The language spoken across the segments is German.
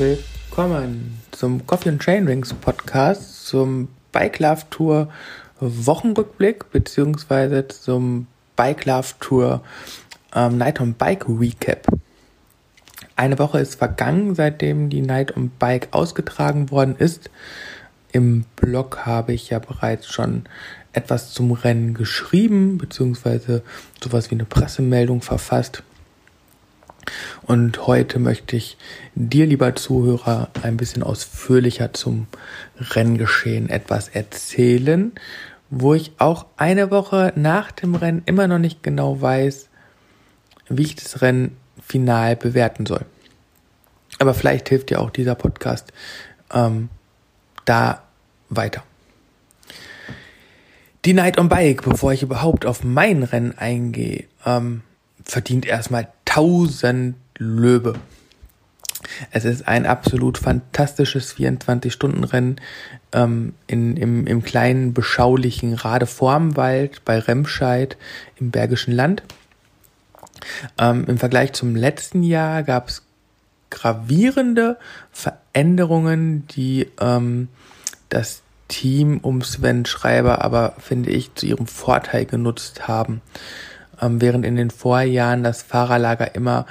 Willkommen zum Coffee and Chain Rings Podcast, zum Bike Love Tour Wochenrückblick beziehungsweise zum Bike Love Tour ähm, Night on Bike Recap. Eine Woche ist vergangen, seitdem die Night on Bike ausgetragen worden ist. Im Blog habe ich ja bereits schon etwas zum Rennen geschrieben, beziehungsweise sowas wie eine Pressemeldung verfasst. Und heute möchte ich dir, lieber Zuhörer, ein bisschen ausführlicher zum Renngeschehen etwas erzählen, wo ich auch eine Woche nach dem Rennen immer noch nicht genau weiß, wie ich das Rennen final bewerten soll. Aber vielleicht hilft dir auch dieser Podcast ähm, da weiter. Die Night on Bike, bevor ich überhaupt auf mein Rennen eingehe, ähm, verdient erstmal 1000 Löbe. Es ist ein absolut fantastisches 24-Stunden-Rennen ähm, im, im kleinen, beschaulichen Radevormwald bei Remscheid im Bergischen Land. Ähm, Im Vergleich zum letzten Jahr gab es gravierende Veränderungen, die ähm, das Team um Sven Schreiber aber, finde ich, zu ihrem Vorteil genutzt haben. Ähm, während in den Vorjahren das Fahrerlager immer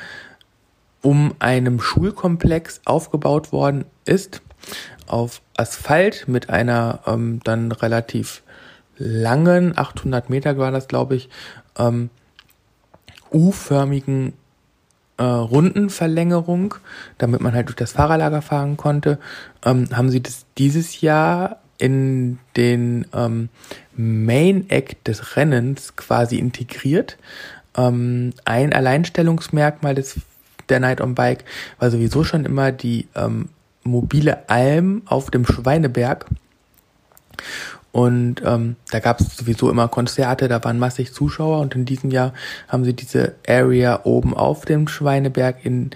um einem Schulkomplex aufgebaut worden ist, auf Asphalt mit einer ähm, dann relativ langen, 800 Meter war das, glaube ich, ähm, U-förmigen äh, Rundenverlängerung, damit man halt durch das Fahrerlager fahren konnte, ähm, haben sie das dieses Jahr in den ähm, Main Act des Rennens quasi integriert. Ähm, ein Alleinstellungsmerkmal des der Night on Bike war sowieso schon immer die ähm, mobile Alm auf dem Schweineberg. Und ähm, da gab es sowieso immer Konzerte, da waren massig Zuschauer und in diesem Jahr haben sie diese Area oben auf dem Schweineberg in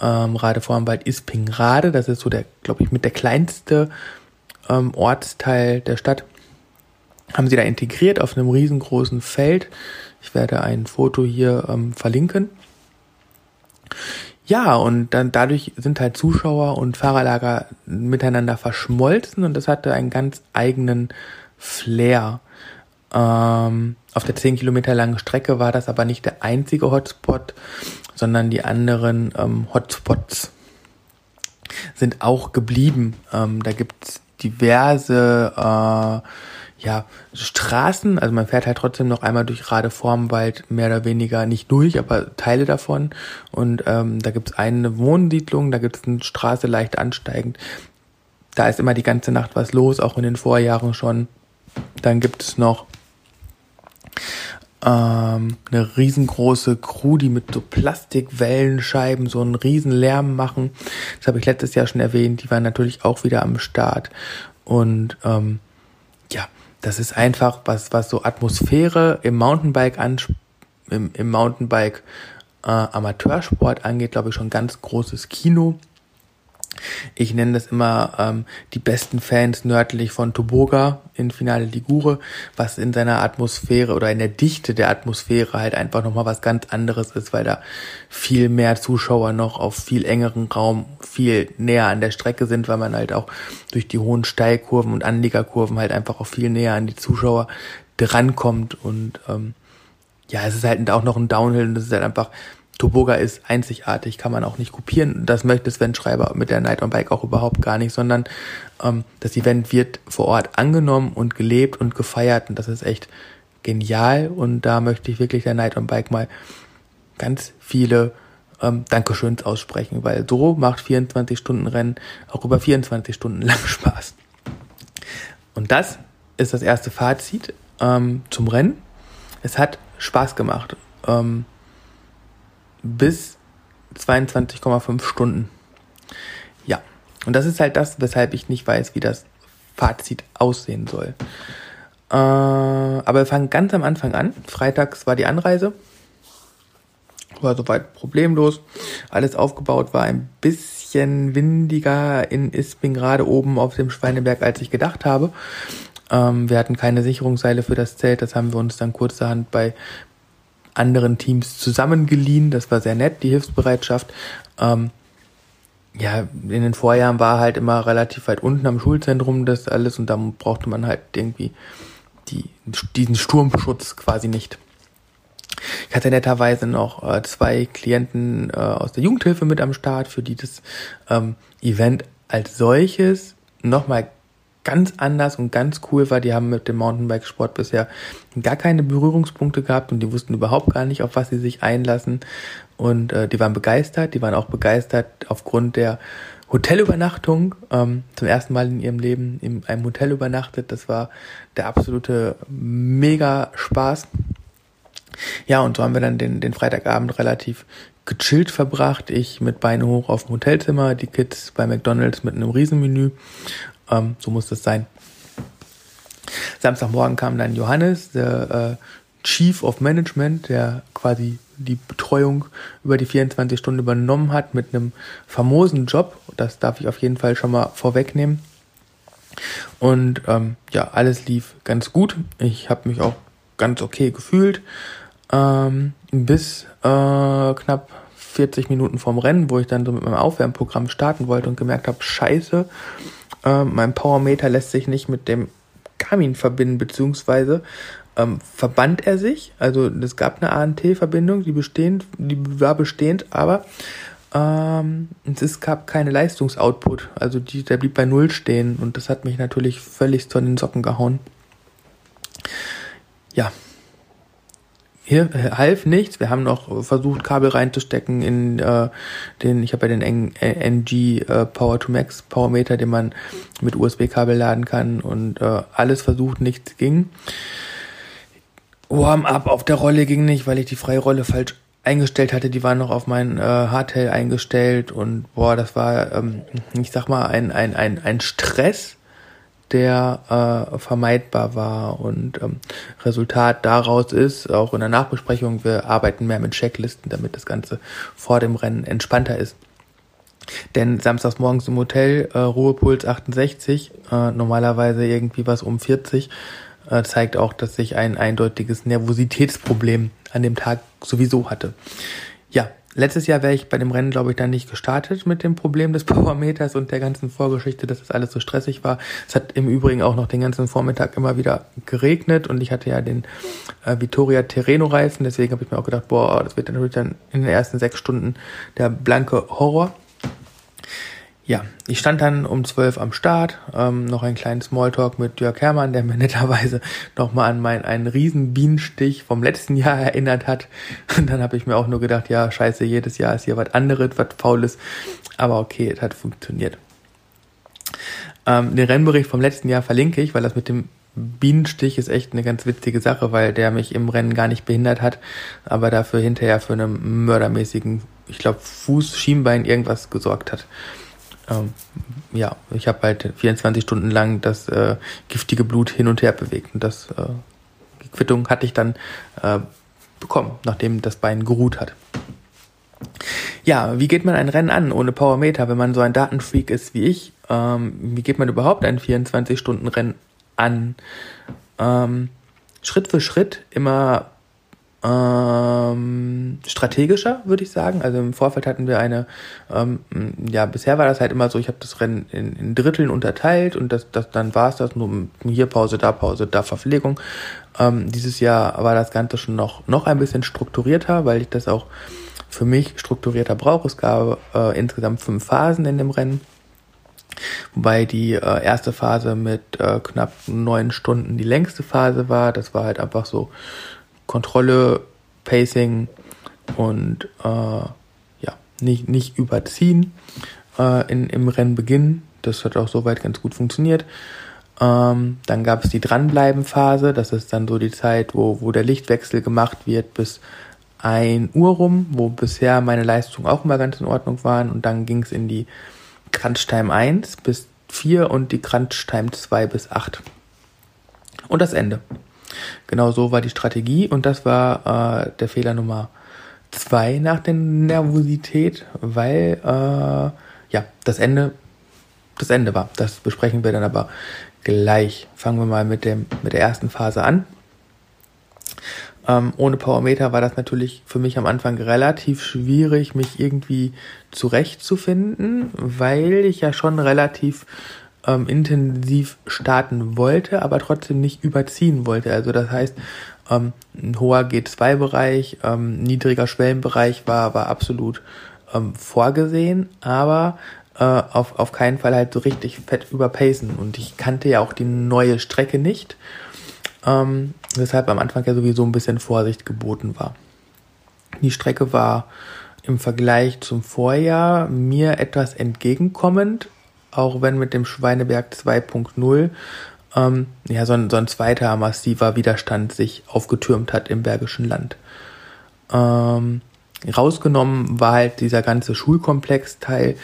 ähm, Radevormwald Ispingrade, das ist so der, glaube ich, mit der kleinste ähm, Ortsteil der Stadt, haben sie da integriert auf einem riesengroßen Feld. Ich werde ein Foto hier ähm, verlinken. Ja, und dann dadurch sind halt Zuschauer und Fahrerlager miteinander verschmolzen und das hatte einen ganz eigenen Flair. Ähm, auf der 10 Kilometer langen Strecke war das aber nicht der einzige Hotspot, sondern die anderen ähm, Hotspots sind auch geblieben. Ähm, da gibt's diverse äh, ja, Straßen, also man fährt halt trotzdem noch einmal durch Radevormwald, mehr oder weniger nicht durch, aber Teile davon. Und ähm, da gibt's eine Wohnsiedlung, da gibt's eine Straße leicht ansteigend. Da ist immer die ganze Nacht was los, auch in den Vorjahren schon. Dann gibt es noch ähm, eine riesengroße Crew, die mit so Plastikwellenscheiben so einen riesen Lärm machen. Das habe ich letztes Jahr schon erwähnt. Die waren natürlich auch wieder am Start. Und ähm, ja, das ist einfach was, was so Atmosphäre im Mountainbike an, im, im Mountainbike äh, Amateursport angeht, glaube ich, schon ganz großes Kino. Ich nenne das immer ähm, die besten Fans nördlich von Toboga in Finale Ligure, was in seiner Atmosphäre oder in der Dichte der Atmosphäre halt einfach nochmal was ganz anderes ist, weil da viel mehr Zuschauer noch auf viel engeren Raum viel näher an der Strecke sind, weil man halt auch durch die hohen Steilkurven und Anliegerkurven halt einfach auch viel näher an die Zuschauer drankommt und ähm, ja, es ist halt auch noch ein Downhill und das ist halt einfach Toboga ist einzigartig, kann man auch nicht kopieren. Das möchte Sven Schreiber mit der Night on Bike auch überhaupt gar nicht, sondern ähm, das Event wird vor Ort angenommen und gelebt und gefeiert und das ist echt genial und da möchte ich wirklich der Night on Bike mal ganz viele ähm, Dankeschöns aussprechen, weil so macht 24 Stunden Rennen auch über 24 Stunden lang Spaß. Und das ist das erste Fazit ähm, zum Rennen. Es hat Spaß gemacht. Ähm, bis 22,5 Stunden. Ja, und das ist halt das, weshalb ich nicht weiß, wie das Fazit aussehen soll. Äh, aber wir fangen ganz am Anfang an. Freitags war die Anreise. War soweit problemlos. Alles aufgebaut war ein bisschen windiger in Isping gerade oben auf dem Schweineberg, als ich gedacht habe. Ähm, wir hatten keine Sicherungsseile für das Zelt. Das haben wir uns dann kurzerhand bei anderen Teams zusammengeliehen. Das war sehr nett, die Hilfsbereitschaft. Ähm, ja, in den Vorjahren war halt immer relativ weit unten am Schulzentrum das alles und da brauchte man halt irgendwie die, diesen Sturmschutz quasi nicht. Ich hatte netterweise noch äh, zwei Klienten äh, aus der Jugendhilfe mit am Start, für die das ähm, Event als solches nochmal ganz anders und ganz cool war. Die haben mit dem Mountainbikesport bisher gar keine Berührungspunkte gehabt und die wussten überhaupt gar nicht, auf was sie sich einlassen. Und äh, die waren begeistert. Die waren auch begeistert aufgrund der Hotelübernachtung. Ähm, zum ersten Mal in ihrem Leben in einem Hotel übernachtet. Das war der absolute mega Spaß. Ja, und so haben wir dann den, den Freitagabend relativ gechillt verbracht. Ich mit Beine hoch auf dem Hotelzimmer, die Kids bei McDonalds mit einem Riesenmenü. Ähm, so muss das sein. Samstagmorgen kam dann Johannes, der äh, Chief of Management, der quasi die Betreuung über die 24 Stunden übernommen hat mit einem famosen Job. Das darf ich auf jeden Fall schon mal vorwegnehmen. Und ähm, ja, alles lief ganz gut. Ich habe mich auch ganz okay gefühlt. Ähm, bis äh, knapp 40 Minuten vorm Rennen, wo ich dann so mit meinem Aufwärmprogramm starten wollte und gemerkt habe, scheiße, äh, mein Powermeter lässt sich nicht mit dem Garmin verbinden, beziehungsweise ähm, verband er sich. Also es gab eine ANT-Verbindung, die bestehend, die war bestehend, aber ähm, es gab keine Leistungsoutput. Also die, der blieb bei Null stehen und das hat mich natürlich völlig zu den Socken gehauen. Ja, hier äh, half nichts. Wir haben noch versucht, Kabel reinzustecken in äh, den, ich habe ja den NG äh, Power to Max Power Meter, den man mit USB-Kabel laden kann und äh, alles versucht, nichts ging. Warm-up auf der Rolle ging nicht, weil ich die freie Rolle falsch eingestellt hatte. Die war noch auf mein äh, Hardtail eingestellt und boah, das war, ähm, ich sag mal, ein, ein, ein, ein Stress der äh, vermeidbar war. Und ähm, Resultat daraus ist, auch in der Nachbesprechung, wir arbeiten mehr mit Checklisten, damit das Ganze vor dem Rennen entspannter ist. Denn samstags morgens im Hotel, äh, Ruhepuls 68, äh, normalerweise irgendwie was um 40, äh, zeigt auch, dass ich ein eindeutiges Nervositätsproblem an dem Tag sowieso hatte. Ja, Letztes Jahr wäre ich bei dem Rennen, glaube ich, dann nicht gestartet mit dem Problem des Powermeters und der ganzen Vorgeschichte, dass das alles so stressig war. Es hat im Übrigen auch noch den ganzen Vormittag immer wieder geregnet und ich hatte ja den äh, Vittoria Terreno Reifen, deswegen habe ich mir auch gedacht, boah, das wird natürlich dann in den ersten sechs Stunden der blanke Horror ja, ich stand dann um zwölf am Start, ähm, noch einen kleinen Smalltalk mit Jörg Herrmann, der mir netterweise nochmal an meinen einen riesen Bienenstich vom letzten Jahr erinnert hat. Und dann habe ich mir auch nur gedacht, ja, scheiße, jedes Jahr ist hier was anderes, was Faules. Aber okay, es hat funktioniert. Ähm, den Rennbericht vom letzten Jahr verlinke ich, weil das mit dem Bienenstich ist echt eine ganz witzige Sache, weil der mich im Rennen gar nicht behindert hat, aber dafür hinterher für einen mördermäßigen, ich glaube, Fuß, Schienbein irgendwas gesorgt hat ähm, ja, ich habe halt 24 Stunden lang das äh, giftige Blut hin und her bewegt. Und das äh, die Quittung hatte ich dann äh, bekommen, nachdem das Bein geruht hat. Ja, wie geht man ein Rennen an ohne Powermeter, wenn man so ein Datenfreak ist wie ich? Ähm, wie geht man überhaupt ein 24-Stunden-Rennen an? Ähm, Schritt für Schritt immer ähm, strategischer, würde ich sagen. Also im Vorfeld hatten wir eine, ähm, ja, bisher war das halt immer so, ich habe das Rennen in, in Dritteln unterteilt und das, das dann war es das, nur hier Pause, da Pause, da Verpflegung. Ähm, dieses Jahr war das Ganze schon noch, noch ein bisschen strukturierter, weil ich das auch für mich strukturierter brauche. Es gab äh, insgesamt fünf Phasen in dem Rennen. Wobei die äh, erste Phase mit äh, knapp neun Stunden die längste Phase war. Das war halt einfach so Kontrolle, Pacing und äh, ja, nicht, nicht überziehen äh, in, im Rennbeginn. Das hat auch soweit ganz gut funktioniert. Ähm, dann gab es die Dranbleiben-Phase. Das ist dann so die Zeit, wo, wo der Lichtwechsel gemacht wird bis 1 Uhr rum, wo bisher meine Leistungen auch immer ganz in Ordnung waren. Und dann ging es in die Crunch Time 1 bis 4 und die Crunch Time 2 bis 8. Und das Ende. Genau so war die Strategie und das war äh, der Fehler Nummer zwei nach der Nervosität, weil äh, ja das Ende das Ende war. Das besprechen wir dann aber gleich. Fangen wir mal mit dem mit der ersten Phase an. Ähm, ohne Powermeter war das natürlich für mich am Anfang relativ schwierig, mich irgendwie zurechtzufinden, weil ich ja schon relativ ähm, intensiv starten wollte, aber trotzdem nicht überziehen wollte. Also das heißt, ähm, ein hoher G2-Bereich, ähm, niedriger Schwellenbereich war, war absolut ähm, vorgesehen, aber äh, auf, auf keinen Fall halt so richtig fett überpacen. Und ich kannte ja auch die neue Strecke nicht, ähm, weshalb am Anfang ja sowieso ein bisschen Vorsicht geboten war. Die Strecke war im Vergleich zum Vorjahr mir etwas entgegenkommend, auch wenn mit dem Schweineberg 2.0 ähm, ja so ein, so ein zweiter massiver Widerstand sich aufgetürmt hat im Bergischen Land. Ähm, rausgenommen war halt dieser ganze Schulkomplex-Teil.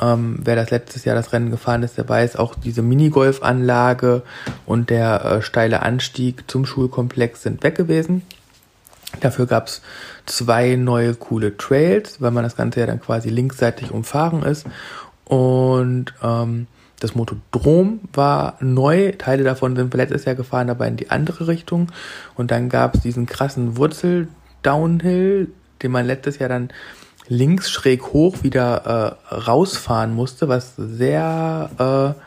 Ähm, wer das letztes Jahr das Rennen gefahren ist, der weiß auch diese Minigolf-Anlage und der äh, steile Anstieg zum Schulkomplex sind weg gewesen. Dafür gab's zwei neue coole Trails, weil man das Ganze ja dann quasi linksseitig umfahren ist. Und ähm, das Motodrom war neu, Teile davon sind wir letztes Jahr gefahren, aber in die andere Richtung. Und dann gab's diesen krassen Wurzel-Downhill, den man letztes Jahr dann links schräg hoch wieder äh, rausfahren musste, was sehr äh,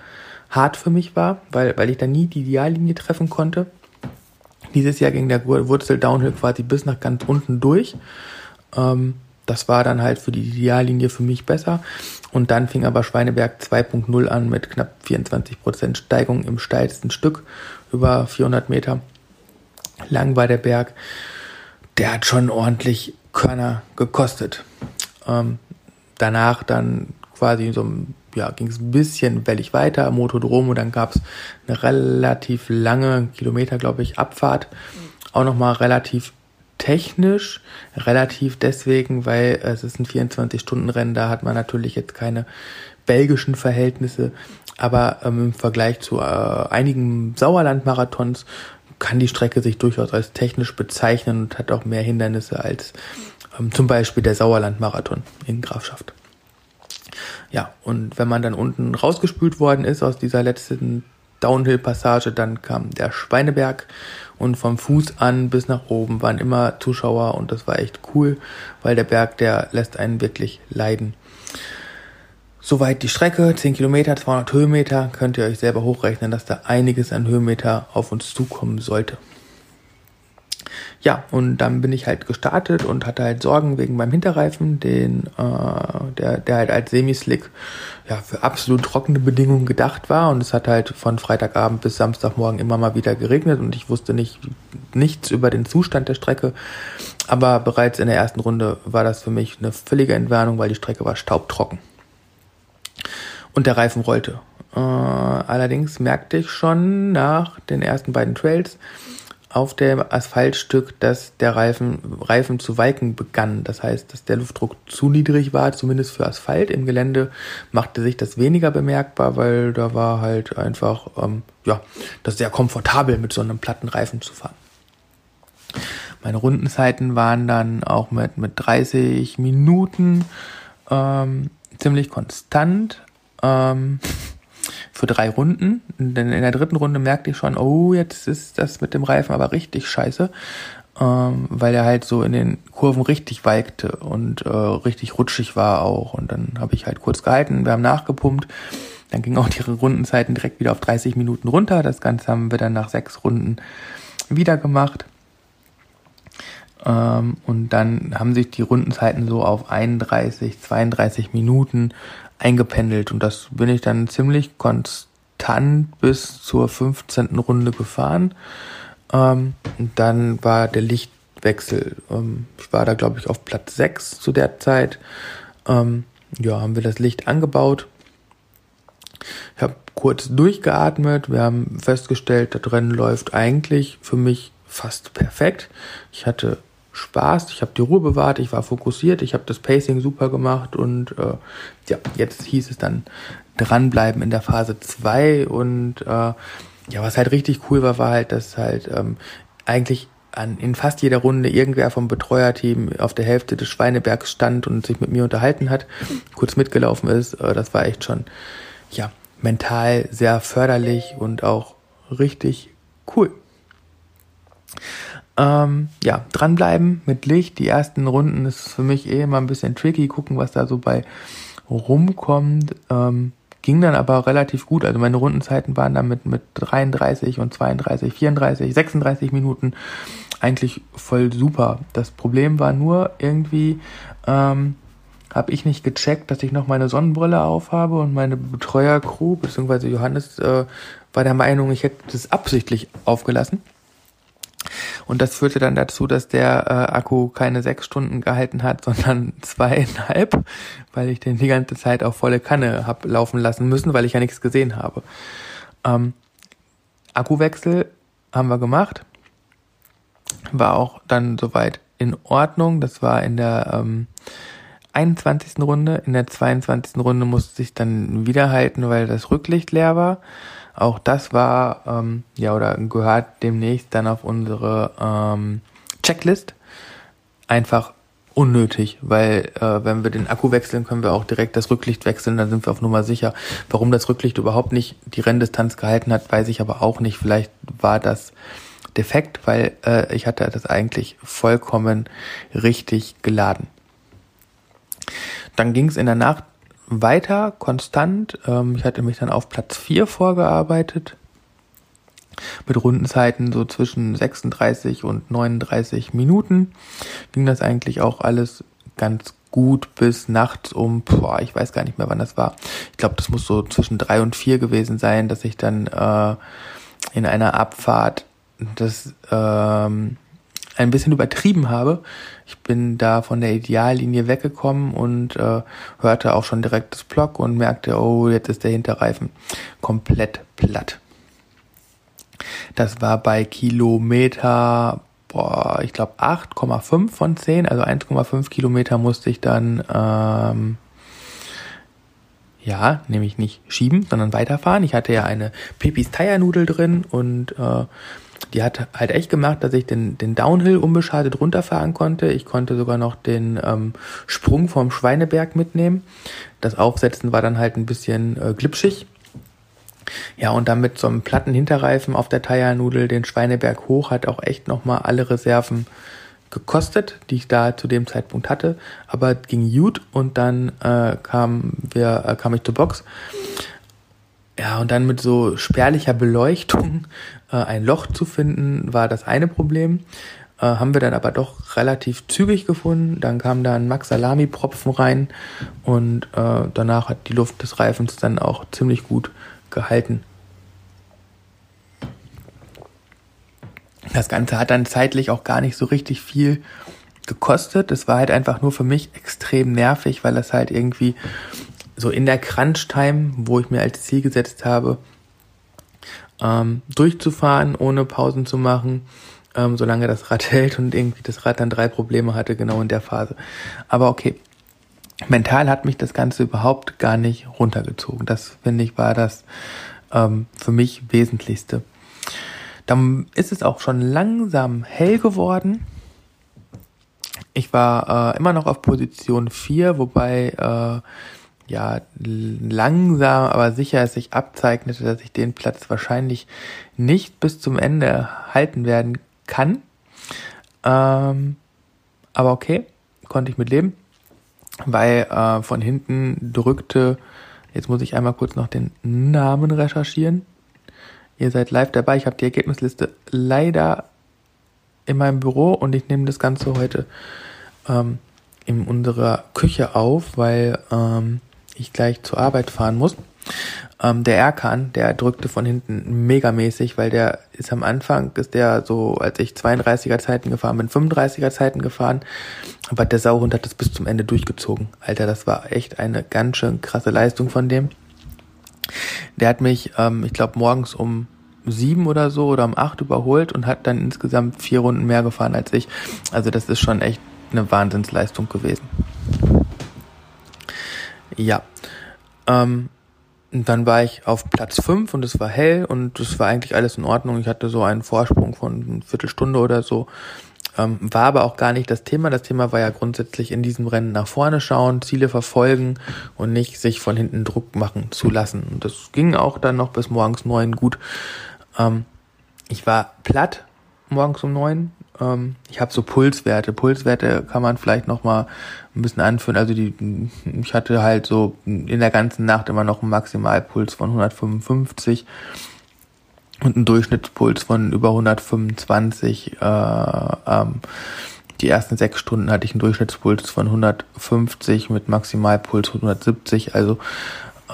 hart für mich war, weil, weil ich da nie die Ideallinie treffen konnte. Dieses Jahr ging der Wurzel Downhill quasi bis nach ganz unten durch. Ähm, das war dann halt für die Ideallinie für mich besser. Und dann fing aber Schweineberg 2.0 an mit knapp 24% Steigung im steilsten Stück, über 400 Meter lang war der Berg. Der hat schon ordentlich Körner gekostet. Ähm, danach dann quasi so ja, ging es ein bisschen wellig weiter, Motodrom und dann gab es eine relativ lange Kilometer, glaube ich, Abfahrt. Auch nochmal relativ technisch, relativ deswegen, weil es ist ein 24-Stunden-Rennen, da hat man natürlich jetzt keine belgischen Verhältnisse, aber ähm, im Vergleich zu äh, einigen Sauerland-Marathons kann die Strecke sich durchaus als technisch bezeichnen und hat auch mehr Hindernisse als ähm, zum Beispiel der Sauerland-Marathon in Grafschaft. Ja, und wenn man dann unten rausgespült worden ist aus dieser letzten Downhill-Passage, dann kam der Schweineberg und vom Fuß an bis nach oben waren immer Zuschauer und das war echt cool, weil der Berg, der lässt einen wirklich leiden. Soweit die Strecke, 10 Kilometer, 200 Höhenmeter, könnt ihr euch selber hochrechnen, dass da einiges an Höhenmeter auf uns zukommen sollte. Ja, und dann bin ich halt gestartet und hatte halt Sorgen wegen meinem Hinterreifen, den, äh, der, der halt als Semislick ja, für absolut trockene Bedingungen gedacht war. Und es hat halt von Freitagabend bis Samstagmorgen immer mal wieder geregnet und ich wusste nicht nichts über den Zustand der Strecke. Aber bereits in der ersten Runde war das für mich eine völlige Entwarnung, weil die Strecke war staubtrocken. Und der Reifen rollte. Äh, allerdings merkte ich schon nach den ersten beiden Trails, auf dem Asphaltstück, dass der Reifen, Reifen zu weiken begann. Das heißt, dass der Luftdruck zu niedrig war, zumindest für Asphalt. Im Gelände machte sich das weniger bemerkbar, weil da war halt einfach, ähm, ja, das sehr komfortabel mit so einem platten Reifen zu fahren. Meine Rundenzeiten waren dann auch mit, mit 30 Minuten ähm, ziemlich konstant. Ähm, für drei Runden. Denn in der dritten Runde merkte ich schon, oh, jetzt ist das mit dem Reifen aber richtig scheiße, ähm, weil er halt so in den Kurven richtig walkte und äh, richtig rutschig war auch. Und dann habe ich halt kurz gehalten, wir haben nachgepumpt. Dann ging auch die Rundenzeiten direkt wieder auf 30 Minuten runter. Das Ganze haben wir dann nach sechs Runden wieder gemacht. Ähm, und dann haben sich die Rundenzeiten so auf 31, 32 Minuten eingependelt und das bin ich dann ziemlich konstant bis zur 15. Runde gefahren. Ähm, dann war der Lichtwechsel. Ähm, ich war da, glaube ich, auf Platz 6 zu der Zeit. Ähm, ja, haben wir das Licht angebaut. Ich habe kurz durchgeatmet. Wir haben festgestellt, das Rennen läuft eigentlich für mich fast perfekt. Ich hatte Spaß, ich habe die Ruhe bewahrt, ich war fokussiert, ich habe das Pacing super gemacht und äh, ja, jetzt hieß es dann dranbleiben in der Phase 2 und äh, ja, was halt richtig cool war, war halt, dass halt ähm, eigentlich an, in fast jeder Runde irgendwer vom Betreuerteam auf der Hälfte des Schweinebergs stand und sich mit mir unterhalten hat, kurz mitgelaufen ist. Äh, das war echt schon, ja, mental sehr förderlich und auch richtig cool. Ähm, ja, dranbleiben mit Licht. Die ersten Runden ist für mich eh immer ein bisschen tricky, gucken, was da so bei rumkommt. Ähm, ging dann aber relativ gut. Also meine Rundenzeiten waren dann mit, mit 33 und 32, 34, 36 Minuten eigentlich voll super. Das Problem war nur irgendwie, ähm, habe ich nicht gecheckt, dass ich noch meine Sonnenbrille aufhabe und meine Betreuercrew, beziehungsweise Johannes, äh, war der Meinung, ich hätte das absichtlich aufgelassen. Und das führte dann dazu, dass der äh, Akku keine sechs Stunden gehalten hat, sondern zweieinhalb, weil ich den die ganze Zeit auf volle Kanne hab laufen lassen müssen, weil ich ja nichts gesehen habe. Ähm, Akkuwechsel haben wir gemacht. War auch dann soweit in Ordnung. Das war in der ähm, 21. Runde. In der 22. Runde musste ich dann wieder halten, weil das Rücklicht leer war. Auch das war, ähm, ja, oder gehört demnächst dann auf unsere ähm, Checklist. Einfach unnötig, weil äh, wenn wir den Akku wechseln, können wir auch direkt das Rücklicht wechseln, dann sind wir auf Nummer sicher. Warum das Rücklicht überhaupt nicht die Renndistanz gehalten hat, weiß ich aber auch nicht. Vielleicht war das defekt, weil äh, ich hatte das eigentlich vollkommen richtig geladen. Dann ging es in der Nacht weiter, konstant. Ähm, ich hatte mich dann auf Platz 4 vorgearbeitet. Mit Rundenzeiten so zwischen 36 und 39 Minuten. Ging das eigentlich auch alles ganz gut bis nachts um, boah, ich weiß gar nicht mehr, wann das war. Ich glaube, das muss so zwischen drei und vier gewesen sein, dass ich dann äh, in einer Abfahrt das ähm, ein bisschen übertrieben habe. Ich bin da von der Ideallinie weggekommen und äh, hörte auch schon direkt das Block und merkte, oh, jetzt ist der Hinterreifen komplett platt. Das war bei Kilometer, boah, ich glaube 8,5 von 10, also 1,5 Kilometer musste ich dann, ähm, ja, nämlich nicht schieben, sondern weiterfahren. Ich hatte ja eine Pepis Tire-Nudel drin und äh, die hat halt echt gemacht, dass ich den, den Downhill unbeschadet runterfahren konnte. Ich konnte sogar noch den ähm, Sprung vom Schweineberg mitnehmen. Das Aufsetzen war dann halt ein bisschen äh, glitschig. Ja, und dann mit so einem platten Hinterreifen auf der Tire-Nudel den Schweineberg hoch hat auch echt nochmal alle Reserven gekostet, die ich da zu dem Zeitpunkt hatte. Aber ging gut und dann äh, kam, wir, äh, kam ich zur Box. Ja, und dann mit so spärlicher Beleuchtung äh, ein Loch zu finden, war das eine Problem. Äh, haben wir dann aber doch relativ zügig gefunden. Dann kam da ein Max Salami Propfen rein und äh, danach hat die Luft des Reifens dann auch ziemlich gut gehalten. Das Ganze hat dann zeitlich auch gar nicht so richtig viel gekostet. Es war halt einfach nur für mich extrem nervig, weil das halt irgendwie so in der Crunch-Time, wo ich mir als Ziel gesetzt habe, ähm, durchzufahren, ohne Pausen zu machen, ähm, solange das Rad hält und irgendwie das Rad dann drei Probleme hatte, genau in der Phase. Aber okay, mental hat mich das Ganze überhaupt gar nicht runtergezogen. Das, finde ich, war das ähm, für mich Wesentlichste. Dann ist es auch schon langsam hell geworden. Ich war äh, immer noch auf Position 4, wobei äh, ja langsam, aber sicher es sich abzeichnete, dass ich den Platz wahrscheinlich nicht bis zum Ende halten werden kann. Ähm, aber okay, konnte ich mit leben, weil äh, von hinten drückte, jetzt muss ich einmal kurz noch den Namen recherchieren. Ihr seid live dabei, ich habe die Ergebnisliste leider in meinem Büro und ich nehme das Ganze heute ähm, in unserer Küche auf, weil ähm, ich gleich zur Arbeit fahren muss. Ähm, der Erkan, der drückte von hinten megamäßig, weil der ist am Anfang, ist der so, als ich 32er Zeiten gefahren bin, 35er Zeiten gefahren, aber der Sauhund hat das bis zum Ende durchgezogen. Alter, das war echt eine ganz schön krasse Leistung von dem. Der hat mich, ähm, ich glaube, morgens um sieben oder so oder um acht überholt und hat dann insgesamt vier Runden mehr gefahren als ich. Also das ist schon echt eine Wahnsinnsleistung gewesen. Ja. Ähm, dann war ich auf Platz 5 und es war hell und es war eigentlich alles in Ordnung. Ich hatte so einen Vorsprung von einer Viertelstunde oder so. Ähm, war aber auch gar nicht das Thema. Das Thema war ja grundsätzlich in diesem Rennen nach vorne schauen, Ziele verfolgen und nicht sich von hinten Druck machen zu lassen. Und das ging auch dann noch bis morgens neun gut. Ähm, ich war platt morgens um neun, Ähm, ich habe so Pulswerte. Pulswerte kann man vielleicht noch mal ein bisschen anführen. Also die, ich hatte halt so in der ganzen Nacht immer noch einen Maximalpuls von 155 und einen Durchschnittspuls von über 125. Äh, ähm, die ersten sechs Stunden hatte ich einen Durchschnittspuls von 150 mit Maximalpuls 170. Also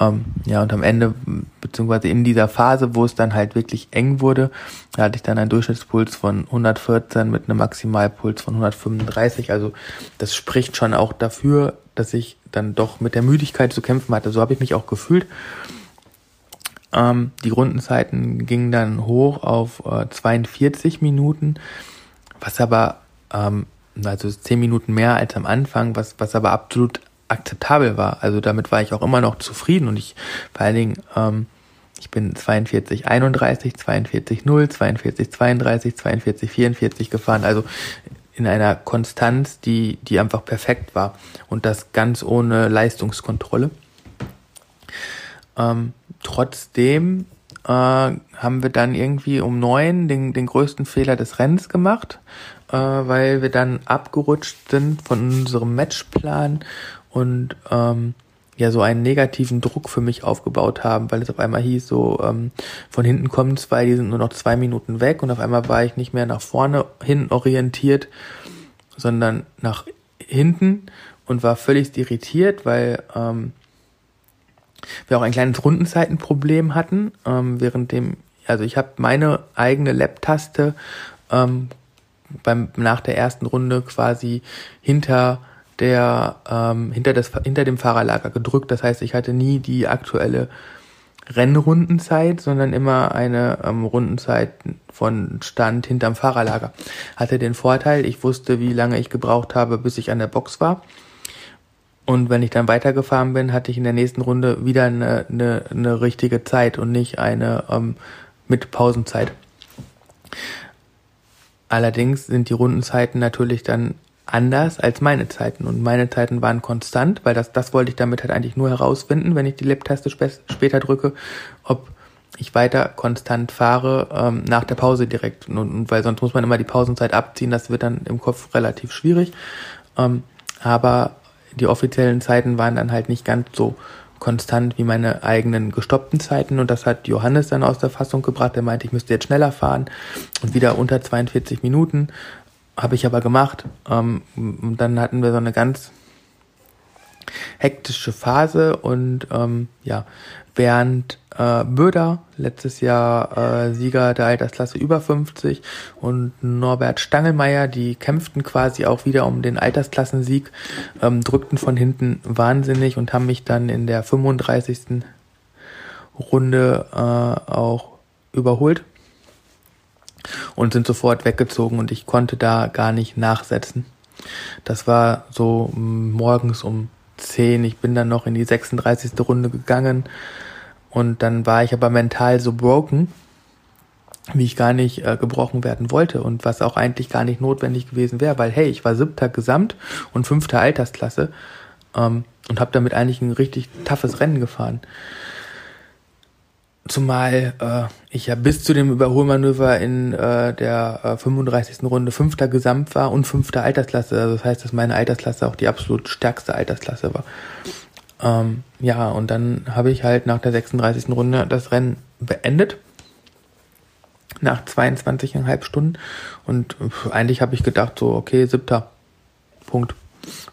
ähm, ja, und am Ende, beziehungsweise in dieser Phase, wo es dann halt wirklich eng wurde, da hatte ich dann einen Durchschnittspuls von 114 mit einem Maximalpuls von 135. Also das spricht schon auch dafür, dass ich dann doch mit der Müdigkeit zu kämpfen hatte. So habe ich mich auch gefühlt. Ähm, die Rundenzeiten gingen dann hoch auf äh, 42 Minuten, was aber ähm, also zehn Minuten mehr als am Anfang, was, was aber absolut akzeptabel war. Also damit war ich auch immer noch zufrieden und ich vor allen Dingen, ähm, ich bin 42, 31, 42, 0, 42, 32, 42, 44 gefahren. Also in einer Konstanz, die, die einfach perfekt war. Und das ganz ohne Leistungskontrolle. Ähm, trotzdem äh, haben wir dann irgendwie um neun den, den größten Fehler des Rennens gemacht, äh, weil wir dann abgerutscht sind von unserem Matchplan und ähm, ja so einen negativen Druck für mich aufgebaut haben, weil es auf einmal hieß, so ähm, von hinten kommen zwei, die sind nur noch zwei Minuten weg und auf einmal war ich nicht mehr nach vorne hin orientiert, sondern nach hinten und war völlig irritiert, weil ähm, wir auch ein kleines Rundenzeitenproblem hatten, ähm, während dem, also ich habe meine eigene Lab-Taste ähm, beim nach der ersten Runde quasi hinter der ähm, hinter, das, hinter dem Fahrerlager gedrückt. Das heißt, ich hatte nie die aktuelle Rennrundenzeit, sondern immer eine ähm, Rundenzeit von Stand hinterm Fahrerlager. Hatte den Vorteil, ich wusste, wie lange ich gebraucht habe, bis ich an der Box war. Und wenn ich dann weitergefahren bin, hatte ich in der nächsten Runde wieder eine, eine, eine richtige Zeit und nicht eine ähm, mit Pausenzeit. Allerdings sind die Rundenzeiten natürlich dann anders als meine Zeiten. Und meine Zeiten waren konstant, weil das, das wollte ich damit halt eigentlich nur herausfinden, wenn ich die Lip-Taste sp später drücke, ob ich weiter konstant fahre ähm, nach der Pause direkt. Und, und, weil sonst muss man immer die Pausenzeit abziehen, das wird dann im Kopf relativ schwierig. Ähm, aber die offiziellen Zeiten waren dann halt nicht ganz so konstant wie meine eigenen gestoppten Zeiten und das hat Johannes dann aus der Fassung gebracht. Er meinte, ich müsste jetzt schneller fahren und wieder unter 42 Minuten habe ich aber gemacht. Ähm, und dann hatten wir so eine ganz hektische Phase und ähm, ja, Bernd äh, Böder, letztes Jahr äh, Sieger der Altersklasse über 50 und Norbert Stangelmeier, die kämpften quasi auch wieder um den Altersklassensieg, ähm, drückten von hinten wahnsinnig und haben mich dann in der 35. Runde äh, auch überholt und sind sofort weggezogen und ich konnte da gar nicht nachsetzen. Das war so morgens um 10. Ich bin dann noch in die 36. Runde gegangen und dann war ich aber mental so broken, wie ich gar nicht äh, gebrochen werden wollte und was auch eigentlich gar nicht notwendig gewesen wäre, weil hey, ich war siebter Gesamt und fünfter Altersklasse ähm, und habe damit eigentlich ein richtig toughes Rennen gefahren. Zumal äh, ich ja bis zu dem Überholmanöver in äh, der äh, 35. Runde fünfter Gesamt war und fünfter Altersklasse. Also das heißt, dass meine Altersklasse auch die absolut stärkste Altersklasse war. Ähm, ja, und dann habe ich halt nach der 36. Runde das Rennen beendet. Nach 22,5 Stunden. Und eigentlich habe ich gedacht, so, okay, siebter. Punkt.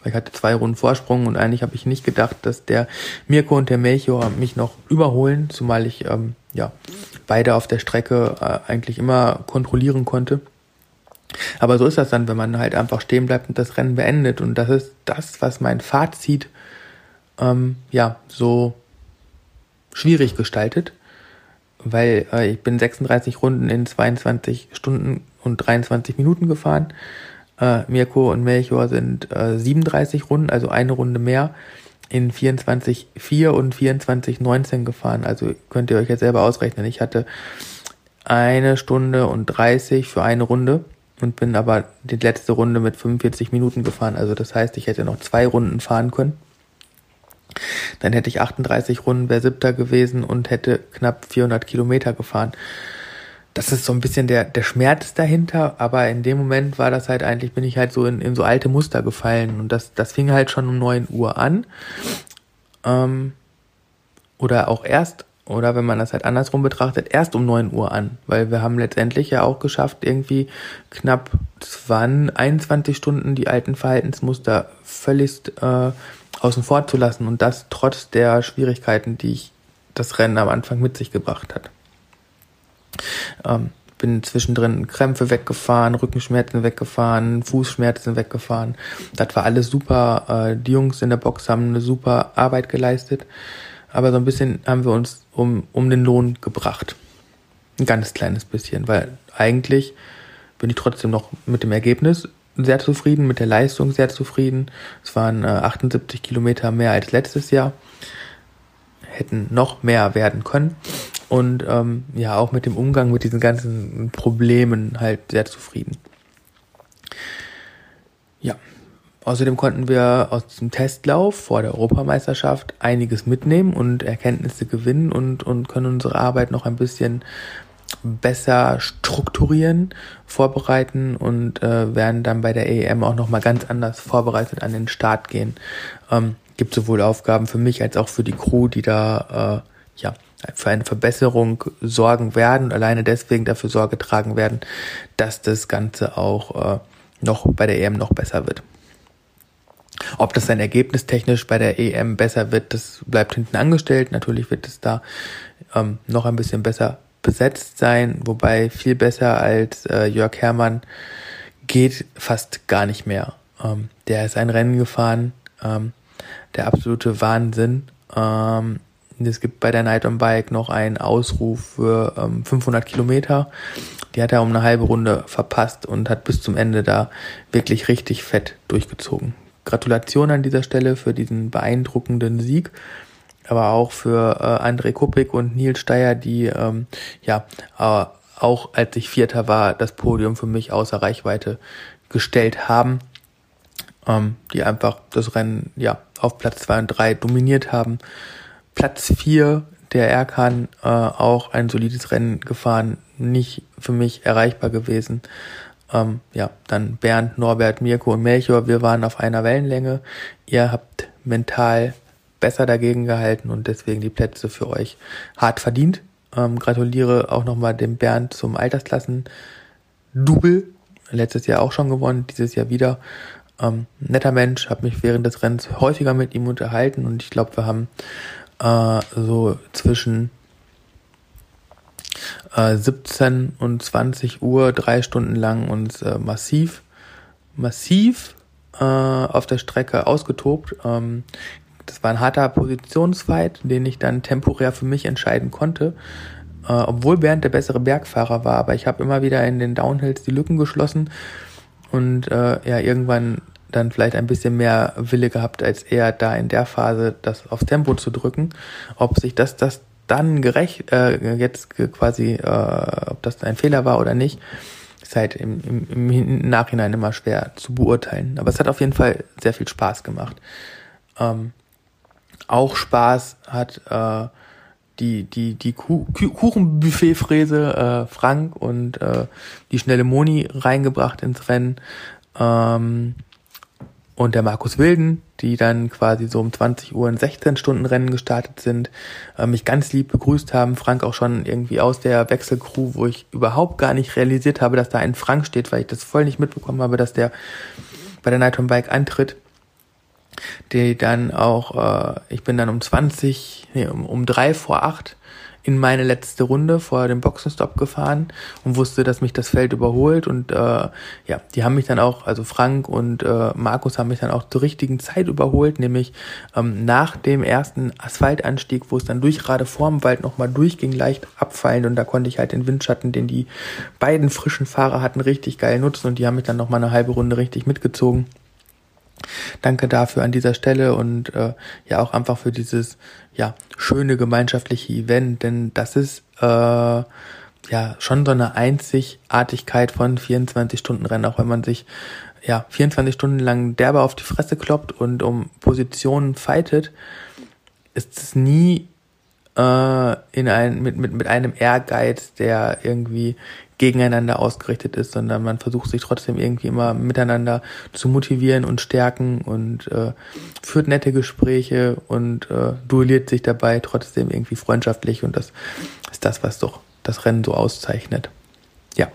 Weil ich hatte zwei Runden Vorsprung und eigentlich habe ich nicht gedacht, dass der Mirko und der Melchior mich noch überholen, zumal ich ähm, ja beide auf der Strecke äh, eigentlich immer kontrollieren konnte. Aber so ist das dann, wenn man halt einfach stehen bleibt und das Rennen beendet. Und das ist das, was mein Fazit ähm, ja so schwierig gestaltet, weil äh, ich bin 36 Runden in 22 Stunden und 23 Minuten gefahren äh, Mirko und Melchior sind äh, 37 Runden, also eine Runde mehr, in 24,4 und 24,19 gefahren. Also könnt ihr euch jetzt selber ausrechnen. Ich hatte eine Stunde und 30 für eine Runde und bin aber die letzte Runde mit 45 Minuten gefahren. Also das heißt, ich hätte noch zwei Runden fahren können. Dann hätte ich 38 Runden, wäre siebter gewesen und hätte knapp 400 Kilometer gefahren. Das ist so ein bisschen der, der Schmerz dahinter, aber in dem Moment war das halt eigentlich, bin ich halt so in, in so alte Muster gefallen und das, das fing halt schon um neun Uhr an. Ähm, oder auch erst, oder wenn man das halt andersrum betrachtet, erst um neun Uhr an, weil wir haben letztendlich ja auch geschafft, irgendwie knapp 20, 21 Stunden die alten Verhaltensmuster völlig äh, außen vor zu lassen und das trotz der Schwierigkeiten, die ich das Rennen am Anfang mit sich gebracht hat. Ähm, bin zwischendrin Krämpfe weggefahren, Rückenschmerzen weggefahren, Fußschmerzen weggefahren. Das war alles super. Äh, die Jungs in der Box haben eine super Arbeit geleistet. Aber so ein bisschen haben wir uns um, um den Lohn gebracht. Ein ganz kleines bisschen, weil eigentlich bin ich trotzdem noch mit dem Ergebnis sehr zufrieden, mit der Leistung sehr zufrieden. Es waren äh, 78 Kilometer mehr als letztes Jahr. Hätten noch mehr werden können und ähm, ja auch mit dem Umgang mit diesen ganzen Problemen halt sehr zufrieden. Ja, außerdem konnten wir aus dem Testlauf vor der Europameisterschaft einiges mitnehmen und Erkenntnisse gewinnen und, und können unsere Arbeit noch ein bisschen besser strukturieren, vorbereiten und äh, werden dann bei der EM auch nochmal ganz anders vorbereitet an den Start gehen. Ähm, gibt sowohl Aufgaben für mich als auch für die Crew, die da äh, ja für eine Verbesserung sorgen werden, alleine deswegen dafür Sorge tragen werden, dass das Ganze auch äh, noch bei der EM noch besser wird. Ob das dann ergebnistechnisch bei der EM besser wird, das bleibt hinten angestellt. Natürlich wird es da ähm, noch ein bisschen besser besetzt sein, wobei viel besser als äh, Jörg Herrmann geht fast gar nicht mehr. Ähm, der ist ein Rennen gefahren, ähm, der absolute Wahnsinn. Ähm, es gibt bei der Night on Bike noch einen Ausruf für ähm, 500 Kilometer. Die hat er um eine halbe Runde verpasst und hat bis zum Ende da wirklich richtig fett durchgezogen. Gratulation an dieser Stelle für diesen beeindruckenden Sieg, aber auch für äh, André Kuppik und Nils Steyer, die ähm, ja äh, auch als ich Vierter war, das Podium für mich außer Reichweite gestellt haben, ähm, die einfach das Rennen ja auf Platz zwei und drei dominiert haben. Platz 4 der Erkan äh, auch ein solides Rennen gefahren, nicht für mich erreichbar gewesen. Ähm, ja, dann Bernd, Norbert, Mirko und Melchior, wir waren auf einer Wellenlänge. Ihr habt mental besser dagegen gehalten und deswegen die Plätze für euch hart verdient. Ähm, gratuliere auch nochmal dem Bernd zum Altersklassen Double. Letztes Jahr auch schon gewonnen, dieses Jahr wieder. Ähm, netter Mensch, habe mich während des Rennens häufiger mit ihm unterhalten und ich glaube, wir haben äh, so zwischen äh, 17 und 20 Uhr drei Stunden lang uns äh, massiv, massiv äh, auf der Strecke ausgetobt. Ähm, das war ein harter Positionsfight, den ich dann temporär für mich entscheiden konnte. Äh, obwohl Bernd der bessere Bergfahrer war, aber ich habe immer wieder in den Downhills die Lücken geschlossen und äh, ja, irgendwann dann vielleicht ein bisschen mehr Wille gehabt als er da in der Phase das aufs Tempo zu drücken. Ob sich das das dann gerecht äh, jetzt quasi, äh, ob das ein Fehler war oder nicht, ist halt im, im, im Nachhinein immer schwer zu beurteilen. Aber es hat auf jeden Fall sehr viel Spaß gemacht. Ähm, auch Spaß hat äh, die die die Kuchenbuffet-Fräse äh, Frank und äh, die schnelle Moni reingebracht ins Rennen. Ähm, und der Markus Wilden, die dann quasi so um 20 Uhr ein 16-Stunden-Rennen gestartet sind, äh, mich ganz lieb begrüßt haben. Frank auch schon irgendwie aus der Wechselcrew, wo ich überhaupt gar nicht realisiert habe, dass da ein Frank steht, weil ich das voll nicht mitbekommen habe, dass der bei der Night on Bike antritt. Die dann auch, äh, ich bin dann um 20, nee, um, um drei vor acht in meine letzte Runde vor dem Boxenstopp gefahren und wusste, dass mich das Feld überholt. Und äh, ja, die haben mich dann auch, also Frank und äh, Markus haben mich dann auch zur richtigen Zeit überholt, nämlich ähm, nach dem ersten Asphaltanstieg, wo es dann durch gerade vorm Wald nochmal durchging, leicht abfallen und da konnte ich halt den Windschatten, den die beiden frischen Fahrer hatten, richtig geil nutzen. Und die haben mich dann nochmal eine halbe Runde richtig mitgezogen. Danke dafür an dieser Stelle und äh, ja auch einfach für dieses ja schöne gemeinschaftliche Event, denn das ist äh, ja schon so eine Einzigartigkeit von 24 Stunden Rennen, auch wenn man sich ja 24 Stunden lang derbe auf die Fresse kloppt und um Positionen fightet, ist es nie äh, in ein, mit, mit, mit einem Ehrgeiz, der irgendwie gegeneinander ausgerichtet ist, sondern man versucht sich trotzdem irgendwie immer miteinander zu motivieren und stärken und äh, führt nette Gespräche und äh, duelliert sich dabei trotzdem irgendwie freundschaftlich und das ist das, was doch das Rennen so auszeichnet. Ja.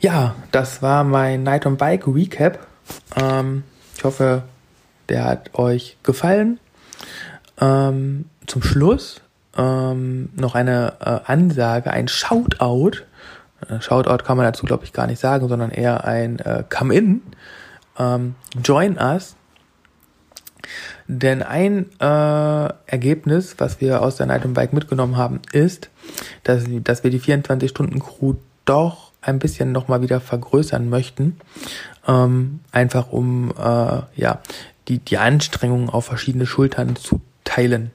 Ja, das war mein Night on Bike Recap. Ähm, ich hoffe, der hat euch gefallen. Ähm, zum Schluss ähm, noch eine äh, Ansage, ein Shoutout. Äh, Shoutout kann man dazu, glaube ich, gar nicht sagen, sondern eher ein äh, Come in. Ähm, join us. Denn ein äh, Ergebnis, was wir aus der Night Bike mitgenommen haben, ist, dass, dass wir die 24-Stunden-Crew doch ein bisschen nochmal wieder vergrößern möchten. Ähm, einfach um äh, ja, die, die Anstrengungen auf verschiedene Schultern zu teilen.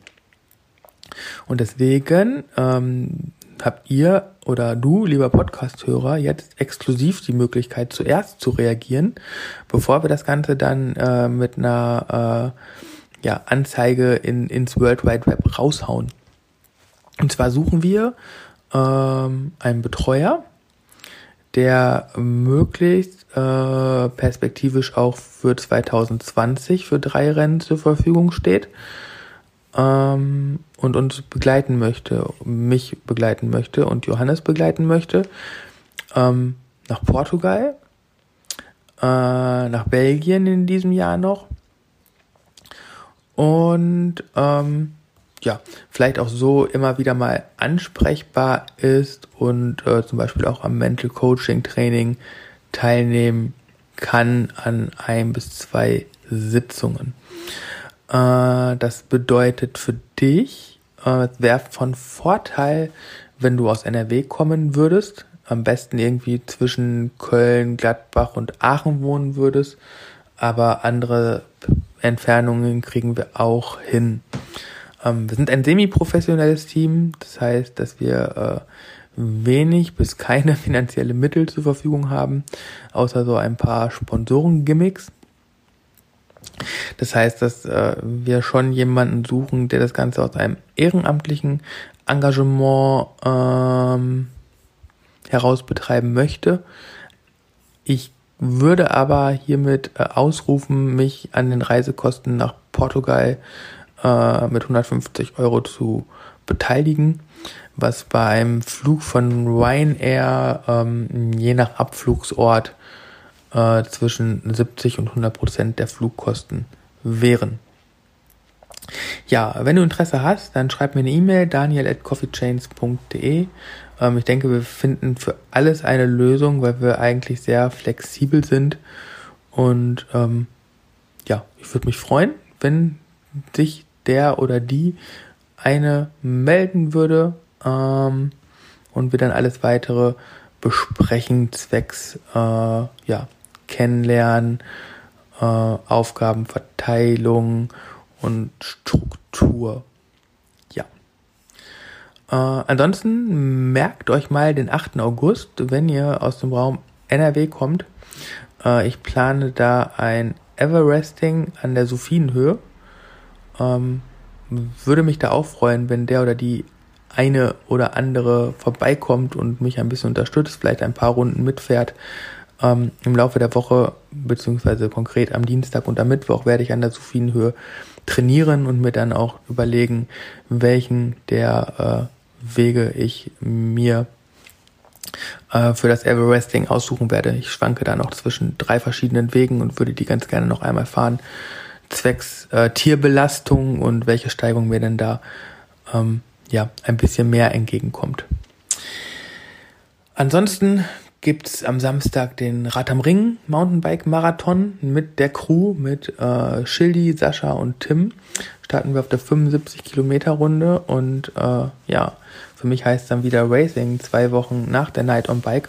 Und deswegen ähm, habt ihr oder du, lieber Podcast-Hörer, jetzt exklusiv die Möglichkeit, zuerst zu reagieren, bevor wir das Ganze dann äh, mit einer äh, ja, Anzeige in, ins World Wide Web raushauen. Und zwar suchen wir ähm, einen Betreuer, der möglichst äh, perspektivisch auch für 2020 für drei Rennen zur Verfügung steht ähm, und uns begleiten möchte, mich begleiten möchte und Johannes begleiten möchte, ähm, nach Portugal, äh, nach Belgien in diesem Jahr noch und ähm, ja, vielleicht auch so immer wieder mal ansprechbar ist und äh, zum Beispiel auch am Mental Coaching Training teilnehmen kann an ein bis zwei Sitzungen. Äh, das bedeutet für dich, äh, es wäre von Vorteil, wenn du aus NRW kommen würdest, am besten irgendwie zwischen Köln, Gladbach und Aachen wohnen würdest, aber andere Entfernungen kriegen wir auch hin. Ähm, wir sind ein semi-professionelles Team, das heißt, dass wir äh, wenig bis keine finanzielle Mittel zur Verfügung haben, außer so ein paar Sponsoren-Gimmicks. Das heißt, dass äh, wir schon jemanden suchen, der das Ganze aus einem ehrenamtlichen Engagement ähm, heraus betreiben möchte. Ich würde aber hiermit äh, ausrufen, mich an den Reisekosten nach Portugal äh, mit 150 Euro zu beteiligen, was bei einem Flug von Ryanair ähm, je nach Abflugsort äh, zwischen 70 und 100 Prozent der Flugkosten wären. Ja, wenn du Interesse hast, dann schreib mir eine E-Mail, daniel at coffeechains.de. Ähm, ich denke, wir finden für alles eine Lösung, weil wir eigentlich sehr flexibel sind. Und ähm, ja, ich würde mich freuen, wenn sich der oder die eine melden würde ähm, und wir dann alles weitere besprechen zwecks äh, ja, Kennenlernen, äh, Aufgabenverteilung und Struktur. Ja. Äh, ansonsten merkt euch mal den 8. August, wenn ihr aus dem Raum NRW kommt. Äh, ich plane da ein Everesting an der Sophienhöhe. Ähm, würde mich da auch freuen, wenn der oder die eine oder andere vorbeikommt und mich ein bisschen unterstützt, vielleicht ein paar Runden mitfährt. Ähm, Im Laufe der Woche, beziehungsweise konkret am Dienstag und am Mittwoch, werde ich an der Sophienhöhe trainieren und mir dann auch überlegen, welchen der äh, Wege ich mir äh, für das Everesting aussuchen werde. Ich schwanke da noch zwischen drei verschiedenen Wegen und würde die ganz gerne noch einmal fahren zwecks äh, Tierbelastung und welche Steigung mir denn da ähm, ja ein bisschen mehr entgegenkommt. Ansonsten gibt's am Samstag den Rad am Ring Mountainbike Marathon mit der Crew, mit äh, Schildi, Sascha und Tim. Starten wir auf der 75 Kilometer Runde und äh, ja, für mich heißt dann wieder Racing zwei Wochen nach der Night on Bike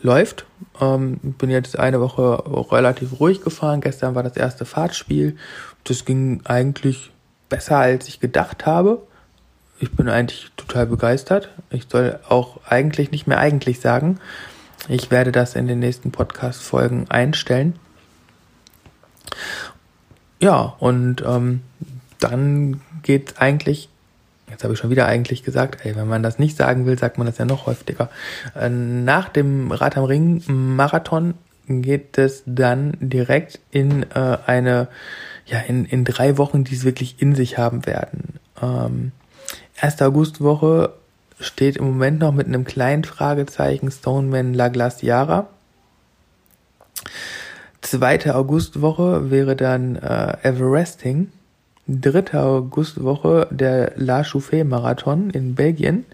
läuft. Ähm, bin jetzt eine Woche relativ ruhig gefahren. Gestern war das erste Fahrtspiel. Das ging eigentlich besser, als ich gedacht habe. Ich bin eigentlich total begeistert. Ich soll auch eigentlich nicht mehr eigentlich sagen. Ich werde das in den nächsten Podcast-Folgen einstellen. Ja, und ähm, dann geht eigentlich, jetzt habe ich schon wieder eigentlich gesagt, ey, wenn man das nicht sagen will, sagt man das ja noch häufiger. Äh, nach dem Rad am Ring Marathon geht es dann direkt in äh, eine, ja, in, in drei Wochen, die es wirklich in sich haben werden. Ähm, 1. Augustwoche steht im Moment noch mit einem kleinen Fragezeichen Stoneman La Glaciara. Zweite Augustwoche wäre dann äh, Everesting. Dritte Augustwoche der La Chauffée Marathon in Belgien.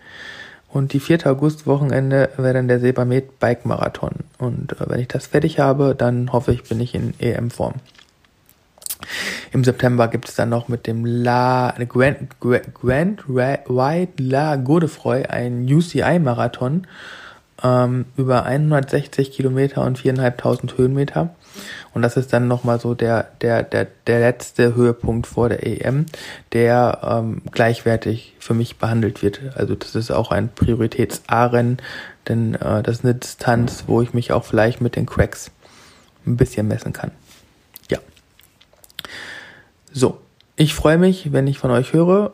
Und die vierte Augustwochenende wäre dann der Sebamed Bike Marathon. Und äh, wenn ich das fertig habe, dann hoffe ich, bin ich in EM-Form. Im September gibt es dann noch mit dem La Grand, Grand, Grand White La Godefroy ein UCI-Marathon ähm, über 160 Kilometer und 4.500 Höhenmeter. Und das ist dann nochmal so der, der, der, der letzte Höhepunkt vor der EM, der ähm, gleichwertig für mich behandelt wird. Also das ist auch ein Prioritäts-A-Rennen, denn äh, das ist eine Distanz, wo ich mich auch vielleicht mit den Cracks ein bisschen messen kann. So, ich freue mich, wenn ich von euch höre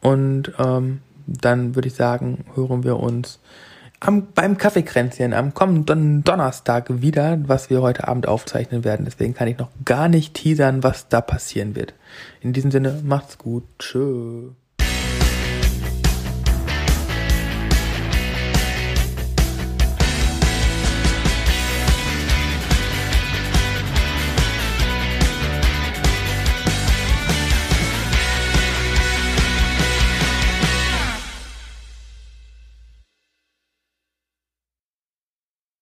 und ähm, dann würde ich sagen, hören wir uns am, beim Kaffeekränzchen am kommenden Donnerstag wieder, was wir heute Abend aufzeichnen werden. Deswegen kann ich noch gar nicht teasern, was da passieren wird. In diesem Sinne, macht's gut. Tschö.